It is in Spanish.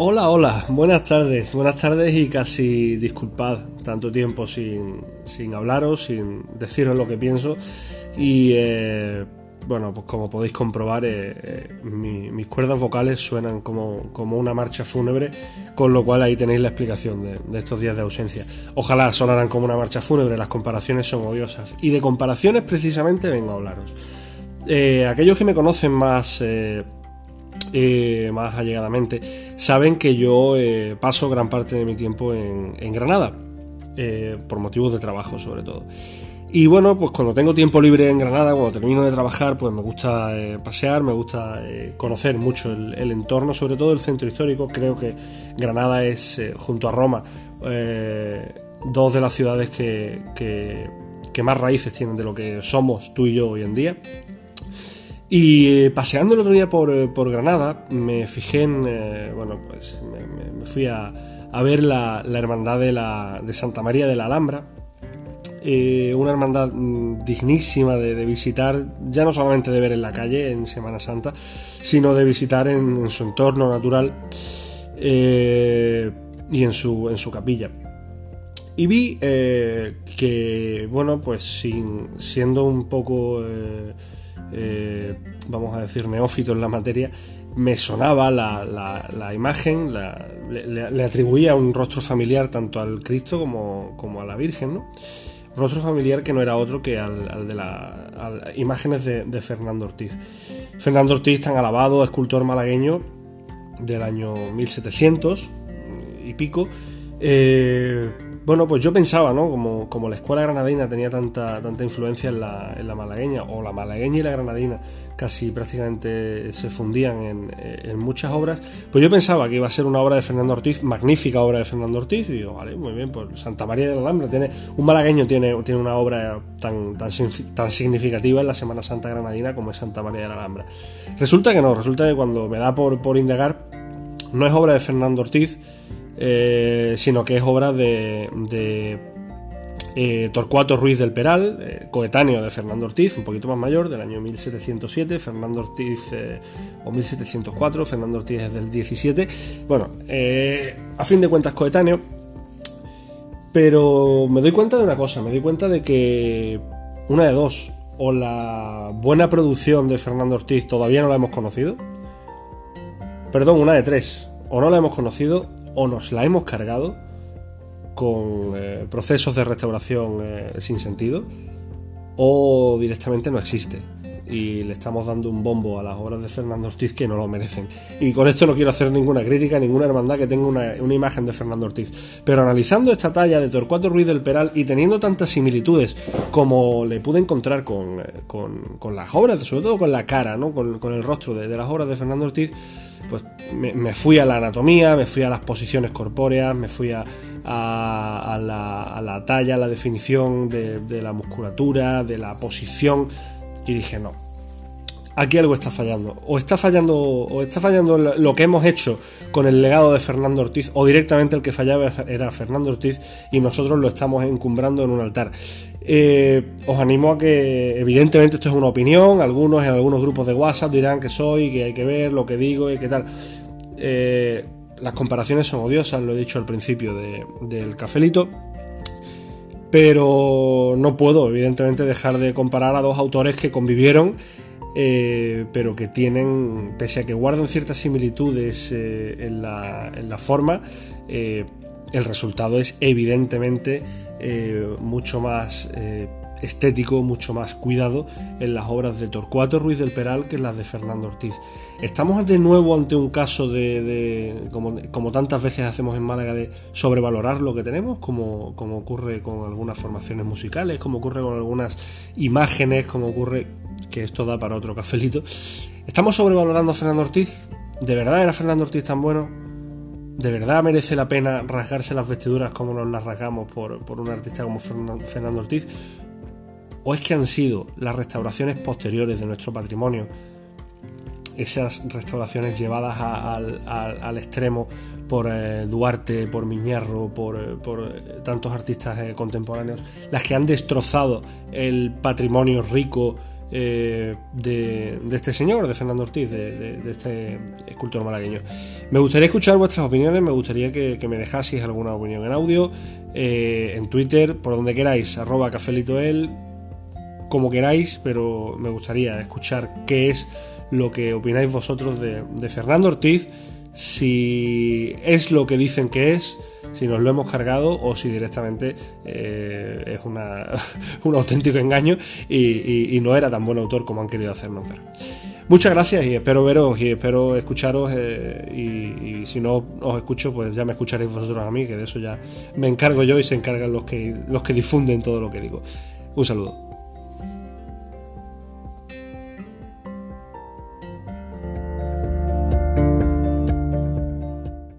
Hola, hola, buenas tardes, buenas tardes y casi disculpad tanto tiempo sin, sin hablaros, sin deciros lo que pienso. Y eh, bueno, pues como podéis comprobar eh, eh, mis cuerdas vocales suenan como, como, una marcha fúnebre, con lo cual ahí tenéis la explicación de, de, estos días de ausencia. Ojalá sonaran como una marcha fúnebre, las comparaciones son odiosas. Y de comparaciones precisamente vengo a hablaros. aquellos que me conocen más eh, más allegadamente, saben que yo eh, paso gran parte de mi tiempo en, Granada, eh, por motivos de trabajo sobre todo. Y bueno, pues cuando tengo tiempo libre en Granada, cuando termino de trabajar, pues me gusta pasear, me gusta conocer mucho el, entorno, sobre todo el centro histórico. Creo que Granada es, junto a Roma, dos de las ciudades que, que más raíces tienen de lo que somos tú y yo hoy en día. Y eh, paseando el otro día por, eh, Granada, me fijé en. Eh, bueno, pues me, fui a, ver la, hermandad de, la, de Santa María de la Alhambra. una hermandad mm, dignísima de, visitar, ya no solamente de ver en la calle en Semana Santa, sino de visitar en, su entorno natural y en su, en su capilla. Y vi que, bueno, pues sin, siendo un poco eh, vamos a decir, neófito en la materia, me sonaba la, imagen, le, atribuía un rostro familiar tanto al Cristo como, a la Virgen, ¿no? Rostro familiar que no era otro que al, de las imágenes de, Fernando Ortiz. Fernando Ortiz, tan alabado, escultor malagueño del año 1700 y pico, eh, bueno, pues yo pensaba, ¿no? Como, como la escuela granadina tenía tanta, tanta influencia en la, en la, malagueña, o la malagueña y la granadina casi prácticamente se fundían en, en, muchas obras, pues yo pensaba que iba a ser una obra de Fernando Ortiz, magnífica obra de Fernando Ortiz, y digo, vale, muy bien, pues Santa María de la Alhambra tiene, un malagueño tiene, tiene una obra tan, tan, tan significativa en la Semana Santa granadina como es Santa María de la Alhambra. Resulta que no, resulta que cuando me da por, por indagar, no es obra de Fernando Ortiz, eh, sino que es obra de, eh, Torcuato Ruiz del Peral, eh, coetáneo de Fernando Ortiz, un poquito más mayor, del año 1707, Fernando Ortiz, o 1704, Fernando Ortiz es del 17, bueno, a fin de cuentas coetáneo, pero me doy cuenta de una cosa, me doy cuenta de que una de dos, o la buena producción de Fernando Ortiz todavía no la hemos conocido, perdón, una de tres, o no la hemos conocido o nos la hemos cargado con eh, procesos de restauración eh, sin sentido o directamente no existe y le estamos dando un bombo a las obras de Fernando Ortiz que no lo merecen. Y con esto no quiero hacer ninguna crítica, ninguna hermandad que tenga una, imagen de Fernando Ortiz. Pero analizando esta talla de Torcuato Ruiz del Peral y teniendo tantas similitudes como le pude encontrar con, eh, las obras, sobre todo con la cara, ¿no? con, el rostro de, las obras de Fernando Ortiz, pues me, fui a la anatomía, me fui a las posiciones corpóreas, me fui a, la, talla, a la definición de, la musculatura, de la posición, y dije, no, aquí algo está fallando. O está fallando, o está fallando lo que hemos hecho con el legado de Fernando Ortiz, o directamente el que fallaba era Fernando Ortiz y nosotros lo estamos encumbrando en un altar. Eh, os animo a que, evidentemente, esto es una opinión. Algunos en algunos grupos de WhatsApp dirán que soy, que hay que ver lo que digo y qué tal. Eh, las comparaciones son odiosas, lo he dicho al principio del cafelito. Pero no puedo, evidentemente, dejar de comparar a dos autores que convivieron, eh, pero que tienen, pese a que guardan ciertas similitudes en la, en, la, forma, el resultado es evidentemente eh, mucho más eh, estético, mucho más cuidado en las obras de Torcuato Ruiz del Peral que en las de Fernando Ortiz. Estamos de nuevo ante un caso de, como, tantas veces hacemos en Málaga, de sobrevalorar lo que tenemos, como, como ocurre con algunas formaciones musicales, como ocurre con algunas imágenes, como ocurre, que esto da para otro cafelito. ¿Estamos sobrevalorando a Fernando Ortiz? ¿De verdad era Fernando Ortiz tan bueno? ¿De verdad merece la pena rasgarse las vestiduras como nos las rasgamos por, un artista como Fernando Ortiz? ¿O es que han sido las restauraciones posteriores de nuestro patrimonio, esas restauraciones llevadas al, extremo por eh, Duarte, por Miñarro, por, eh, eh, tantos artistas contemporáneos, las que han destrozado el patrimonio rico de, este señor, de Fernando Ortiz, de, este escultor malagueño. Me gustaría escuchar vuestras opiniones, me gustaría que, me dejaseis alguna opinión en audio, en Twitter, por donde queráis, arroba cafelitoel, como queráis, pero me gustaría escuchar qué es lo que opináis vosotros de, Fernando Ortiz, si es lo que dicen que es, si nos lo hemos cargado o si directamente eh, es un auténtico engaño y, no era tan buen autor como han querido hacernos ver. Muchas gracias y espero veros y espero escucharos eh, y, si no os escucho pues ya me escucharéis vosotros a mí que de eso ya me encargo yo y se encargan los que difunden todo lo que digo. Un saludo.